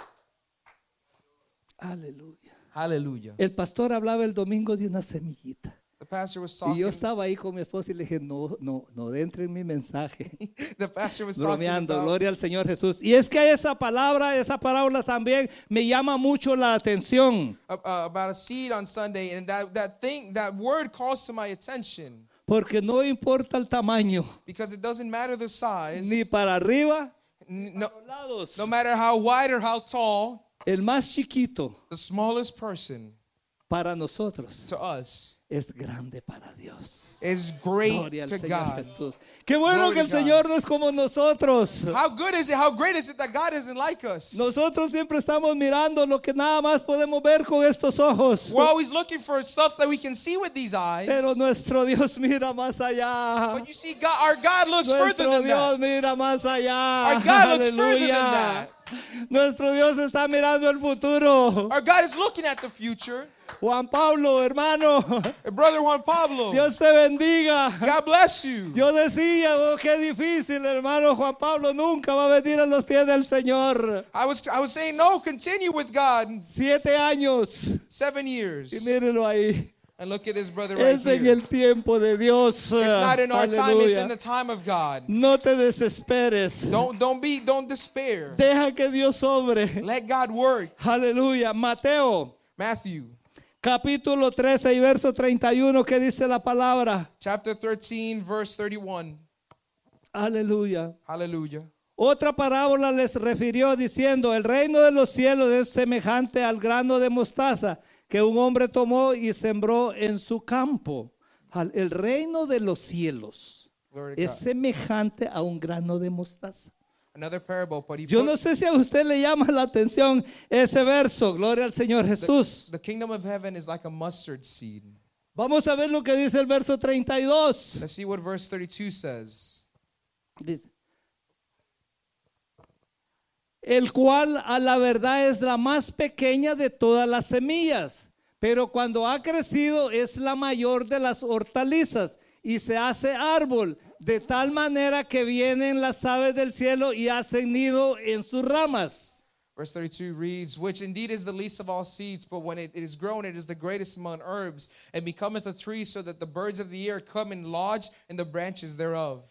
Aleluya. Hallelujah. El pastor hablaba el domingo de una semillita. The pastor was Y yo estaba ahí con mi esposa y le dije, no, no, no entre en mi mensaje. The pastor was Bromeando, about, gloria al Señor Jesús. Y es que esa palabra, esa parábola también me llama mucho la atención. about a seed on Sunday, and that that thing, that word calls to my attention Porque no importa el tamaño, because it doesn't matter the size, ni para arriba, no, no matter how wide or how tall, El más chiquito the smallest person para nosotros to us es grande para Dios. is great Gloria al to Señor God. Jesús. Qué bueno Glory que el God. Señor no es como nosotros. How good is it? How great is it that God isn't like us? Nosotros siempre estamos mirando lo que nada más podemos ver con estos ojos. We're always looking for stuff that we can see with these eyes. Pero nuestro Dios mira más allá. But you see, God, our God looks further Nuestro than Dios that. mira más allá. Our God looks further than that. Nuestro Dios está mirando el futuro. Our God is looking at the future. Juan Pablo, hermano, Brother Juan Pablo, Dios te bendiga. God bless you. Yo decía, oh, qué difícil, hermano Juan Pablo, nunca va a venir a los pies del Señor. I was I was saying no, continue with God. Siete años. Seven years. Y mírenlo ahí. And look at this brother right Es en here. el tiempo de Dios. It's not in our time, it's in the time of God. No te desesperes. Don't don't be don't despair. Deja que Dios sobre. Let God work. Aleluya. Mateo, Matthew capítulo 13 y verso 31, que dice la palabra. chapter 13 verse 31. Aleluya. Hallelujah. Otra parábola les refirió diciendo, el reino de los cielos es semejante al grano de mostaza que un hombre tomó y sembró en su campo. El reino de los cielos es semejante a un grano de mostaza. Another parable, Yo no sé si a usted le llama la atención ese verso. Gloria al Señor Jesús. the kingdom of heaven is like a mustard seed. Vamos a ver lo que dice el verso 32. Let's see what verse 32 says. Dice, el cual a la verdad es la más pequeña de todas las semillas, pero cuando ha crecido es la mayor de las hortalizas y se hace árbol, de tal manera que vienen las aves del cielo y hacen nido en sus ramas. Verse 32 reads, Which indeed is the least of all seeds, but when it, is grown, it is the greatest among herbs, and becometh a tree, so that the birds of the air come and lodge in the branches thereof.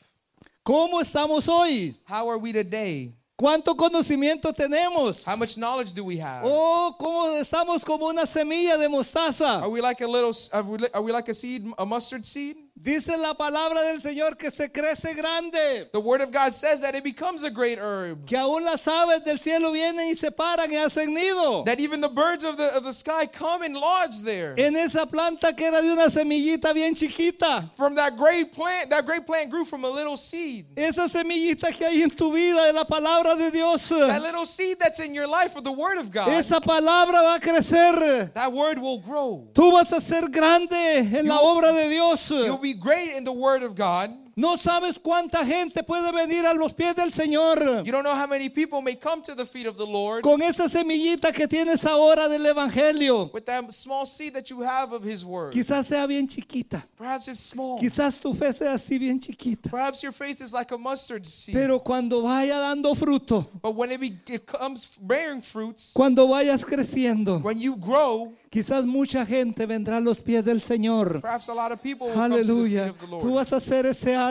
¿Cómo estamos hoy? How are we today? ¿Cuánto conocimiento tenemos? How much knowledge do we have? Oh, ¿cómo estamos como una semilla de mostaza? Are we like a little, are we, are we like a seed, a mustard seed? Dice la palabra del Señor que se crece grande. The word of God says that it becomes a great herb. que aún las aves del cielo vienen y se paran y hacen nido That even the birds of the, of the sky come and lodge there. en esa planta que era de una semillita bien chiquita. From that great plant, that great plant grew from a little seed. Esa semillita que hay en tu vida de la palabra de Dios. That little seed that's in your life of the word of God. Esa palabra va a crecer. That word will grow. Tú vas a ser grande en la obra de Dios. Be great in the word of God. No sabes cuánta gente puede venir a los pies del Señor You don't know how many people may come to the feet of the Lord con esa semillita que tienes ahora del Evangelio. with that small seed that you have of His word. Quizás sea bien chiquita. Perhaps it's small. Quizás tu fe sea así bien chiquita. Perhaps your faith is like a mustard seed. Pero cuando vaya dando fruto, But when it, be, it comes bearing fruits, cuando vayas creciendo, when you grow, quizás mucha gente vendrá a los pies del Señor. perhaps a lot of people will come to the feet Aleluya. of the Tú Lord. vas a ser ese árbol,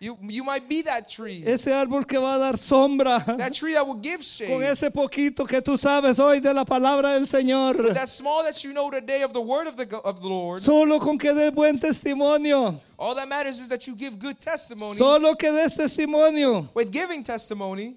You, you might be that tree. ese árbol que va a dar sombra That tree that will give con shade. ese poquito que tú sabes hoy de la palabra del Señor. That small that you know today of the word of the, go- of the Lord. Solo con que buen testimonio, All that matters is that you give good testimony. solo que des testimonio. With giving testimony,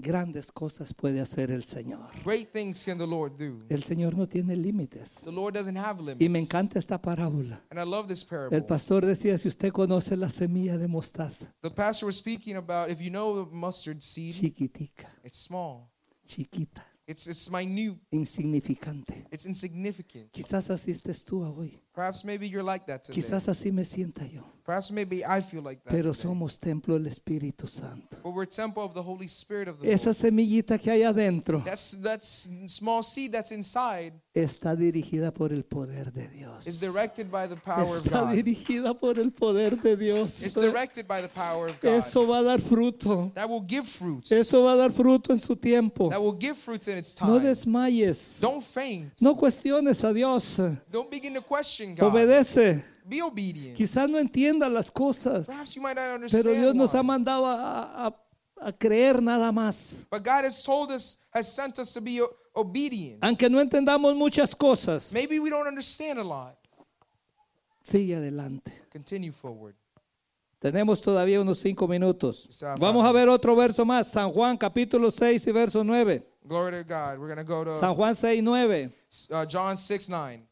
Grandes cosas puede hacer el Señor. great things can the Lord do. El Señor no tiene límites. The Lord doesn't have limits. Y me encanta esta parábola. And I love this El parable. pastor decía, si usted conoce la semilla de mostaza, The pastor was speaking about if you know the mustard seed, chiquitica, it's small. chiquita, It's it's minute. insignificante. It's insignificant. Quizás así estés tú hoy. Perhaps maybe you're like that today. Quizás así me sienta yo. Perhaps maybe I feel like that. Pero today. somos templo del Espíritu Santo. But we're temple of the Holy Spirit of the Esa Lord. semillita que hay adentro That's that's small seed that's inside está dirigida por el poder de Dios. is directed by the power of Está God. dirigida por el poder de Dios. It's directed by the power of God. Eso va a dar fruto. That will give fruits. Eso va a dar fruto en su tiempo. That will give fruits in its No time. desmayes. Don't faint. No cuestiones a Dios. Don't begin to question God. Obedece. Be obedient. Quizás no entienda las cosas, Perhaps you might not understand pero Dios nos why. ha mandado a, a- a creer nada más. But God has told us, has sent us to be o- obedient. Aunque no entendamos muchas cosas, Maybe we don't understand a lot. sigue adelante. Continue forward. Tenemos todavía unos cinco minutos. Vamos a ver otro verso más. San Juan capítulo 6 y verso 9. Glory to God. We're going to go to San Juan 6, 9. uh, John 6 9.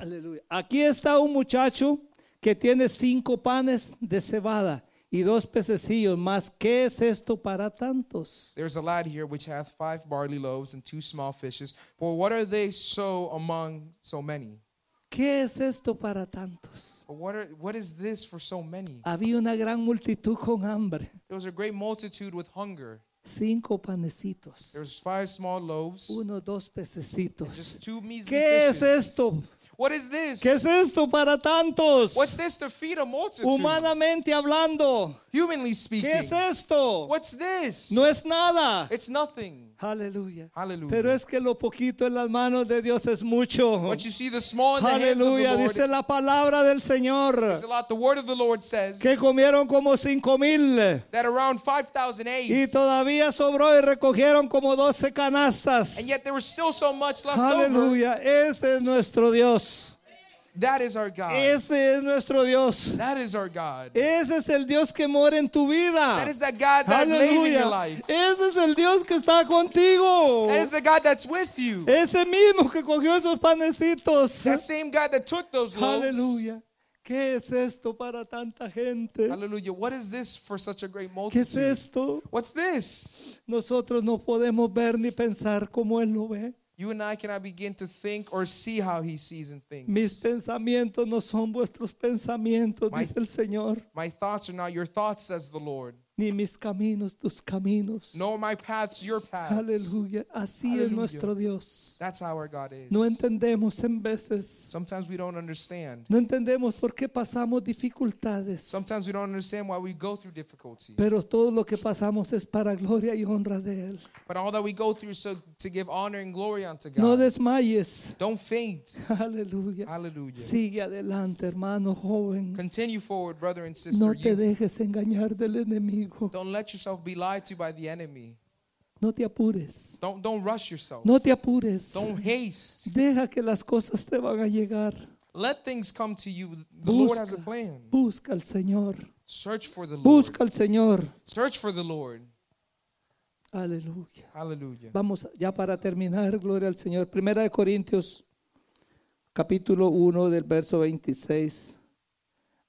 Aleluya. Aquí está un muchacho que tiene cinco panes de cebada y dos pececillos más. ¿Qué es esto para tantos? There's a lad here which hath five barley loaves and two small fishes. For what are they so among so many? ¿Qué es esto para tantos? What, are, what is this for so many? Había una gran multitud con hambre. There was a great multitude with hunger. Cinco panecitos. There's five small loaves, Uno, dos pececitos. just two ¿Qué es fishes. esto? What is this? ¿Qué es esto para tantos? What's this to feed a multitude? Humanamente hablando. Humanly speaking. ¿Qué es esto? What's this? No es nada. It's nothing. Aleluya. Hallelujah. Pero es que lo poquito en las manos de Dios es mucho. Aleluya. Dice la palabra del Señor. Lot. The word of the Lord says Que comieron como cinco mil. that around 5,000 Y todavía sobró y recogieron como doce canastas. and yet there was still so much left over. Aleluya. Ese es nuestro Dios. That is our God. Ese es nuestro Dios. That is our God. Ese es el Dios que mora en tu vida. That is that God that lays in your life. Ese es el Dios que está contigo. That is the God that's with you. Ese mismo que cogió esos panecitos. That same God that took those loaves. Aleluya. ¿Qué es esto para tanta gente? Hallelujah. What is this for such a great ¿Qué es multitude? esto? What's this? Nosotros no podemos ver ni pensar como Él lo ve. You and I cannot begin to think or see how he sees in Mis pensamientos no son vuestros pensamientos, My- dice el Señor, My thoughts are not your thoughts, says the Lord. Ni mis caminos tus caminos. Nor my paths your paths. Aleluya. Así es nuestro Dios. That's how our God is. No entendemos en veces. Sometimes we don't understand. No entendemos por qué pasamos dificultades. Sometimes we don't understand why we go through difficulty. Pero todo lo que pasamos es para gloria y honra de Él. But all that we go through is so to give honor and glory unto God. No desmayes. Don't faint. Aleluya. Hallelujah. Sigue adelante, hermano joven. Continue forward, brother and sister. No te You dejes engañar del enemigo. Don't let yourself be lied to by the enemy. No te apures. Don't don't rush yourself. No te apures. Don't haste. Deja que las cosas te van a llegar. Let things come to you. The Lord has a Busca, plan. busca al Señor. Search for the Lord. Busca al Señor. Search for the Lord. Aleluya. Hallelujah. Vamos ya para terminar, gloria al Señor. Primera de Corintios, capítulo 1, del verso 26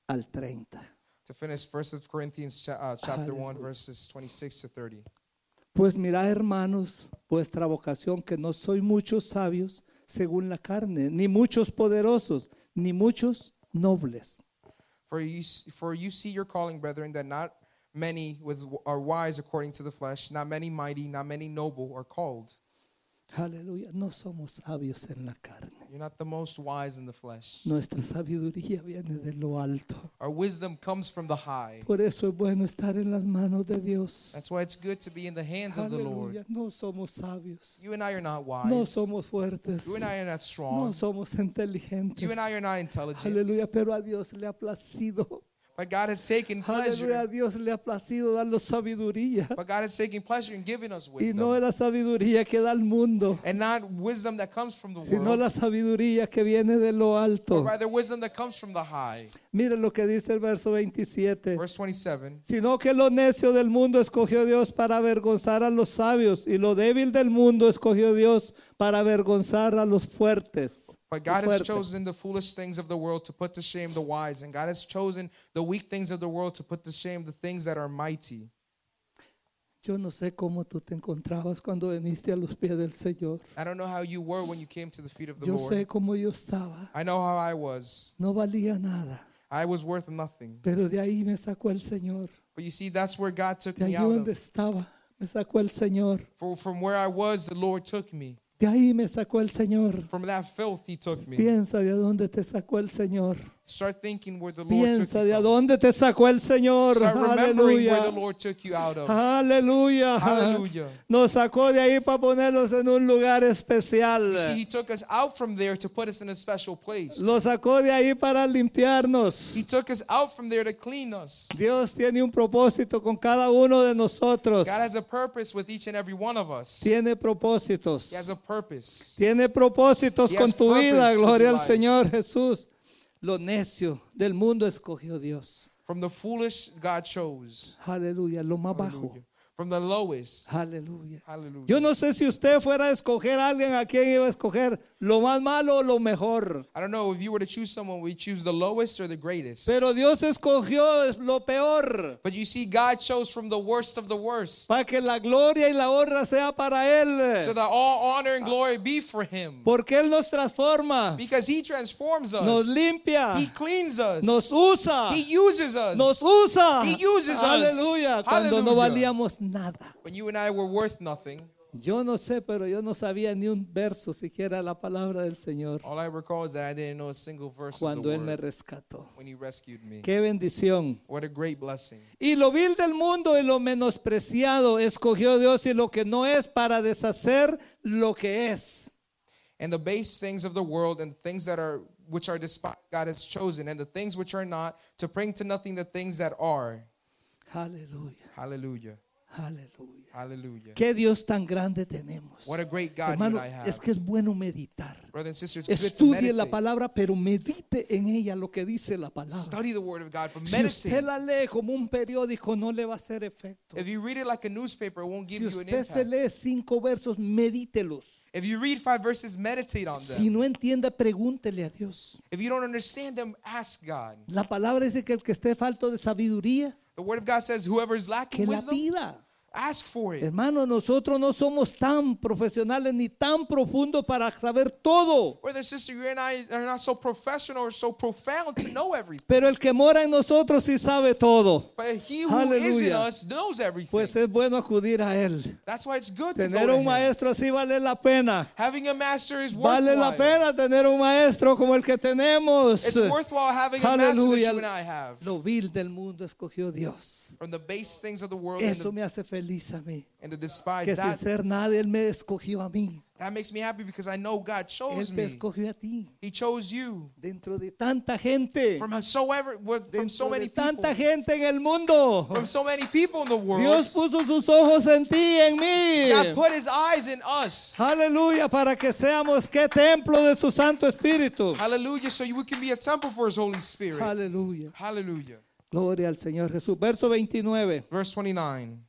al 30. To finish, First of Corinthians cha- uh, chapter one, verses twenty-six to thirty. Pues mirad, hermanos, vuestra vocación, que no soy muchos sabios según la carne, ni muchos poderosos, ni muchos nobles. For you, for you see your calling, brethren, that not many with are wise according to the flesh, not many mighty, not many noble are called. Aleluya, no somos sabios en la carne. You're not the most wise in the flesh. Nuestra sabiduría viene de lo alto. Our wisdom comes from the high. Por eso es bueno estar en las manos de Dios. That's why it's good to be in the hands of the Lord. Aleluya, no somos sabios. You and I are not wise. No somos fuertes. You and I are not No strong. somos inteligentes. You and I are not intelligent. Aleluya, pero a Dios le ha placido. But God has taken Aleluya, pleasure. Dios le ha placido darnos sabiduría. But God has taken pleasure in giving us Y no wisdom. es la sabiduría que da el mundo, And not wisdom that comes from the sino la world, sabiduría que viene de lo but alto. rather wisdom that comes from the high. Mire lo que dice el verso 27. Verse 27. Sino que lo necio del mundo escogió Dios para avergonzar a los sabios, y lo débil del mundo escogió Dios para avergonzar a los fuertes. But God has chosen the foolish things of the world to put to shame the wise, and God has chosen the weak things of the world to put to shame the things that are mighty. Yo no sé cómo tú te encontrabas cuando viniste a los pies del Señor. I don't know how you were when you came to the feet of the Yo Lord. sé cómo yo estaba. I know how I was. No valía nada, I was worth nothing. pero de ahí me sacó el Señor. But you see, that's where God took De me out donde of. estaba, me sacó el Señor. For, from where I was, the Lord took me. De ahí me sacó el Señor. From that filth, He took me. Piensa de dónde te sacó el Señor. Start thinking where the Lord Piensa took de you from. dónde te sacó el Señor. Start remembering where the Aleluya. Lord took you out of. Aleluya. Nos sacó de ahí para ponerlos en un lugar especial. See, He took us out from there to put us in a special place. Lo sacó de ahí para limpiarnos. He took us out from there to clean us. Dios tiene un propósito con cada uno de nosotros. God has a purpose with each and every one of us. Tiene propósitos. He has a purpose. Tiene propósitos He con tu vida. Gloria al. Señor Jesús. Lo necio del mundo escogió Dios. From the foolish, God chose. Aleluya. Lo más bajo. Hallelujah. From the lowest. Aleluya. Hallelujah. Yo no sé si usted fuera a escoger a alguien a quien iba a escoger lo más malo o lo mejor. I don't know if you were to choose someone, we choose the lowest or the greatest. Pero Dios escogió lo peor But you see, God chose from the worst of the worst. para que la gloria y la honra sea para So that all honor and glory be for Him. Porque Él nos transforma, Because He transforms nos us. limpia, He cleans us. nos usa, He uses us. nos usa. He uses us. Aleluya. Cuando no Hallelujah. valíamos nada. When you and I were worth nothing, Yo no sé, pero yo no sabía ni un verso siquiera la palabra del Señor all I recall is that I didn't know a single verse of cuando the Él me word rescató. when He rescued me. Qué bendición. What a great blessing. Y lo vil del mundo y lo menospreciado escogió Dios y lo que no es para deshacer lo que es. And the base things of the world and things that are which are despised God has chosen, and the things which are not, to bring to nothing the things that are. Aleluya. Hallelujah. Aleluya. Hallelujah. Qué Dios tan grande tenemos. What a great God Hermano, I have. es que es bueno meditar. Sisters, Estudie la palabra, pero medite en ella lo que dice la palabra. Study the word of God, but Si usted la lee como un periódico, no le va a hacer efecto. If you read it like a newspaper, it won't give Si you an usted se lee cinco versos, medítelos. If you read five verses, meditate on Si them. no entienda, pregúntele a Dios. If you don't understand them, ask God. La palabra dice que el que esté falto de sabiduría, The word of God says, whoever is que lacking la wisdom, pida. Ask for it. Hermano, nosotros no somos tan profesionales ni tan profundos para saber todo. Brother sister, you and I are not so professional or so profound to know everything. Pero el que mora en nosotros sí sabe todo. But he who is in us knows everything. Pues es bueno acudir a él. That's why it's good to Tener go to un him. maestro así vale la pena. Having a master is Vale la worthwhile. pena tener un maestro como el que tenemos. It's worthwhile having a master that Aleluya. you and I have. Lo vil del mundo escogió Dios. From the base things of the world Eso and, me hace feliz mí. the, and to despise Que sin that, ser nadie, Él me escogió a mí. that makes me happy because I know God Él chose te me. escogió a ti. He chose you. Dentro de tanta gente. From so ever, from so Dentro many de people. tanta gente en el mundo. From so many people in the world. Dios puso sus ojos en ti, en mí. God put his eyes in us. Aleluya, para que seamos qué templo de su Santo Espíritu. Hallelujah. So we can be a temple for his Holy Spirit. Aleluya. Hallelujah. Gloria al Señor Jesús. Verso 29. Verse 29.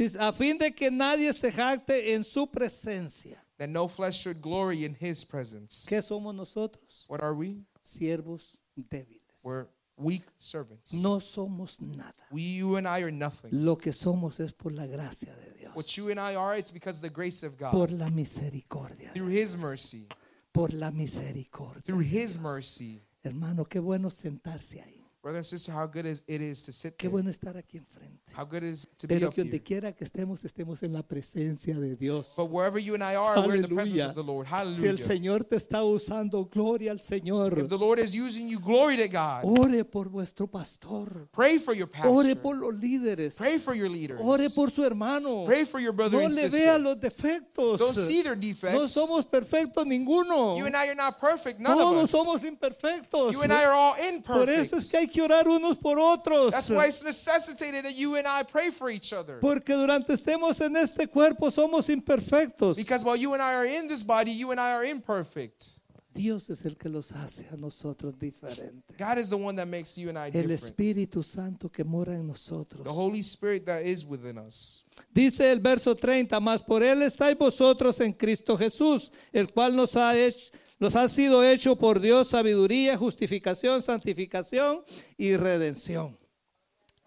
Dice, a fin de que nadie se jacte en su presencia. That no flesh should glory in his presence. ¿Qué somos nosotros? What are we? Siervos débiles. We're weak servants. No somos nada. We, you and I are nothing. Lo que somos es por la gracia de Dios. What you and I are, it's because of the grace of God. Por la misericordia. de Through his Dios. mercy. Por la misericordia. Through his mercy. Hermano, qué bueno sentarse ahí. Brother and sister, how good is it is to sit Qué there. bueno estar aquí enfrente. How good it is to be Pero que donde quiera que estemos, estemos en la presencia de Dios. But wherever you and I are, we're in the presence Aleluya. of the Lord. Si Hallelujah. el Señor te está usando, gloria al Señor. If the Lord is using you, glory to God. Ore por vuestro pastor. Pray for your pastor. Ore por los líderes. Pray for your leaders. Ore por su hermano. Pray for your brother No and le sister. vea los defectos. Don't see their No defects. somos perfectos ninguno. You and I are not perfect. None of Todos us. somos imperfectos. You and I are all Por imperfect. eso es que hay que orar unos por otros. That's why it's necessitated that you and I pray for each other. Porque durante estemos en este cuerpo somos imperfectos. Because while you and I are in this body, you and I are imperfect. Dios es el que los hace a nosotros diferentes. God is the one that makes you and I El different. Espíritu Santo que mora en nosotros. The Holy Spirit that is within us. Dice el verso 30, más por él estáis vosotros en Cristo Jesús, el cual nos ha hecho, nos ha sido hecho por Dios sabiduría, justificación, santificación y redención.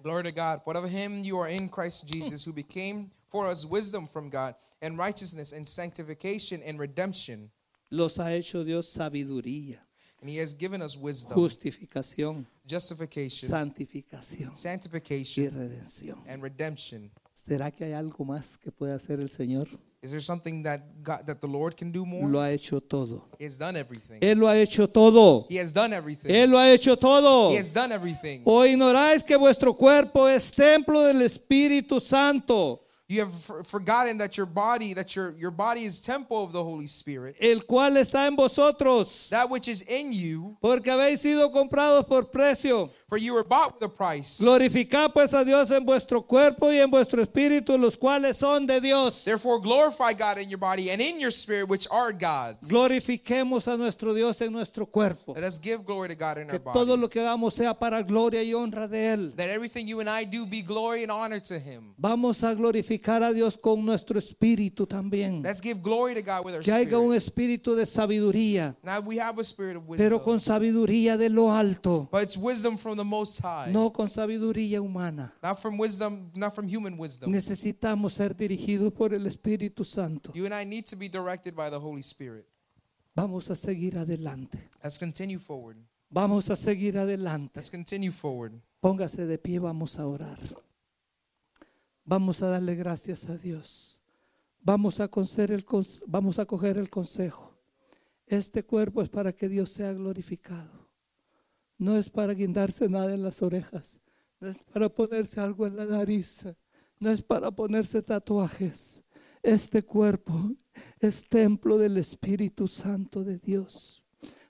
Glory to God. What of him you are in Christ Jesus, who became for us wisdom from God, and righteousness, and sanctification, and redemption. Los ha hecho Dios sabiduría, And he has given us wisdom, justificación, justification, santificación y sanctification, redención. and redemption. ¿Será que hay algo más que puede hacer el Señor? Is there something that God, that the Lord can do more? Lo ha hecho todo. He has done everything. Él lo ha hecho todo. He has done everything. Él lo ha hecho todo. He has done everything. ¿O ignoráis que vuestro cuerpo es templo del Espíritu Santo, You have forgotten that your body, that your, your body is temple of the Holy Spirit, el cual está en vosotros? that which is in you, Porque habéis sido comprados por precio. for you were bought with a price. Glorificad pues a Dios en vuestro cuerpo y en vuestro espíritu, los cuales son de Dios. Therefore, glorify God in your body and in your spirit, which are God's. Glorifiquemos a nuestro Dios en nuestro cuerpo. Let us give glory to God in Que our todo body. lo que hagamos sea para gloria y honra de Él. That everything you and I do be glory and honor to Him. Vamos a glorificar a Dios con nuestro espíritu también. Let's give glory to God with our Que haya un spirit. espíritu de sabiduría, Now we have a spirit of pero wisdom, con sabiduría de lo alto, but it's wisdom from the Most High, no con sabiduría humana. not from wisdom, not from human wisdom. Necesitamos ser dirigidos por el Espíritu Santo. You and I need to be directed by the Holy Spirit. Vamos a seguir adelante. Let's continue forward. Vamos a seguir adelante. Let's continue forward. Póngase de pie, vamos a orar. Vamos a darle gracias a Dios. Vamos a, el, vamos a coger el consejo. Este cuerpo es para que Dios sea glorificado. No es para guindarse nada en las orejas. No es para ponerse algo en la nariz. No es para ponerse tatuajes. Este cuerpo es templo del Espíritu Santo de Dios.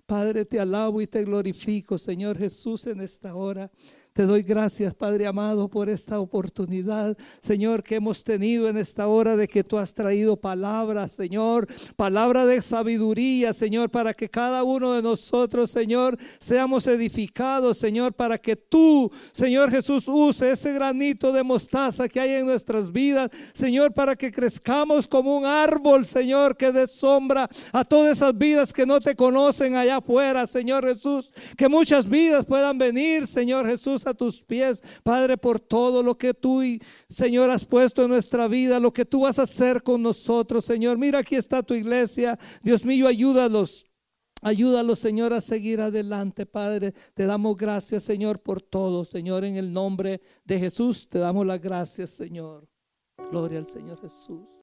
Padre, te alabo y te glorifico, Señor Jesús, en esta hora. Te doy gracias, Padre amado, por esta oportunidad, Señor, que hemos tenido en esta hora de que tú has traído palabras, Señor, palabra de sabiduría, Señor, para que cada uno de nosotros, Señor, seamos edificados, Señor, para que tú, Señor Jesús, use ese granito de mostaza que hay en nuestras vidas, Señor, para que crezcamos como un árbol, Señor, que dé sombra a todas esas vidas que no te conocen allá afuera, Señor Jesús, que muchas vidas puedan venir, Señor Jesús, a tus pies, Padre, por todo lo que tú, Señor, has puesto en nuestra vida, lo que tú vas a hacer con nosotros, Señor. Mira, aquí está tu iglesia. Dios mío, ayúdalos. Ayúdalos, Señor, a seguir adelante, Padre. Te damos gracias, Señor, por todo, Señor, en el nombre de Jesús. Te damos las gracias, Señor. Gloria al Señor Jesús.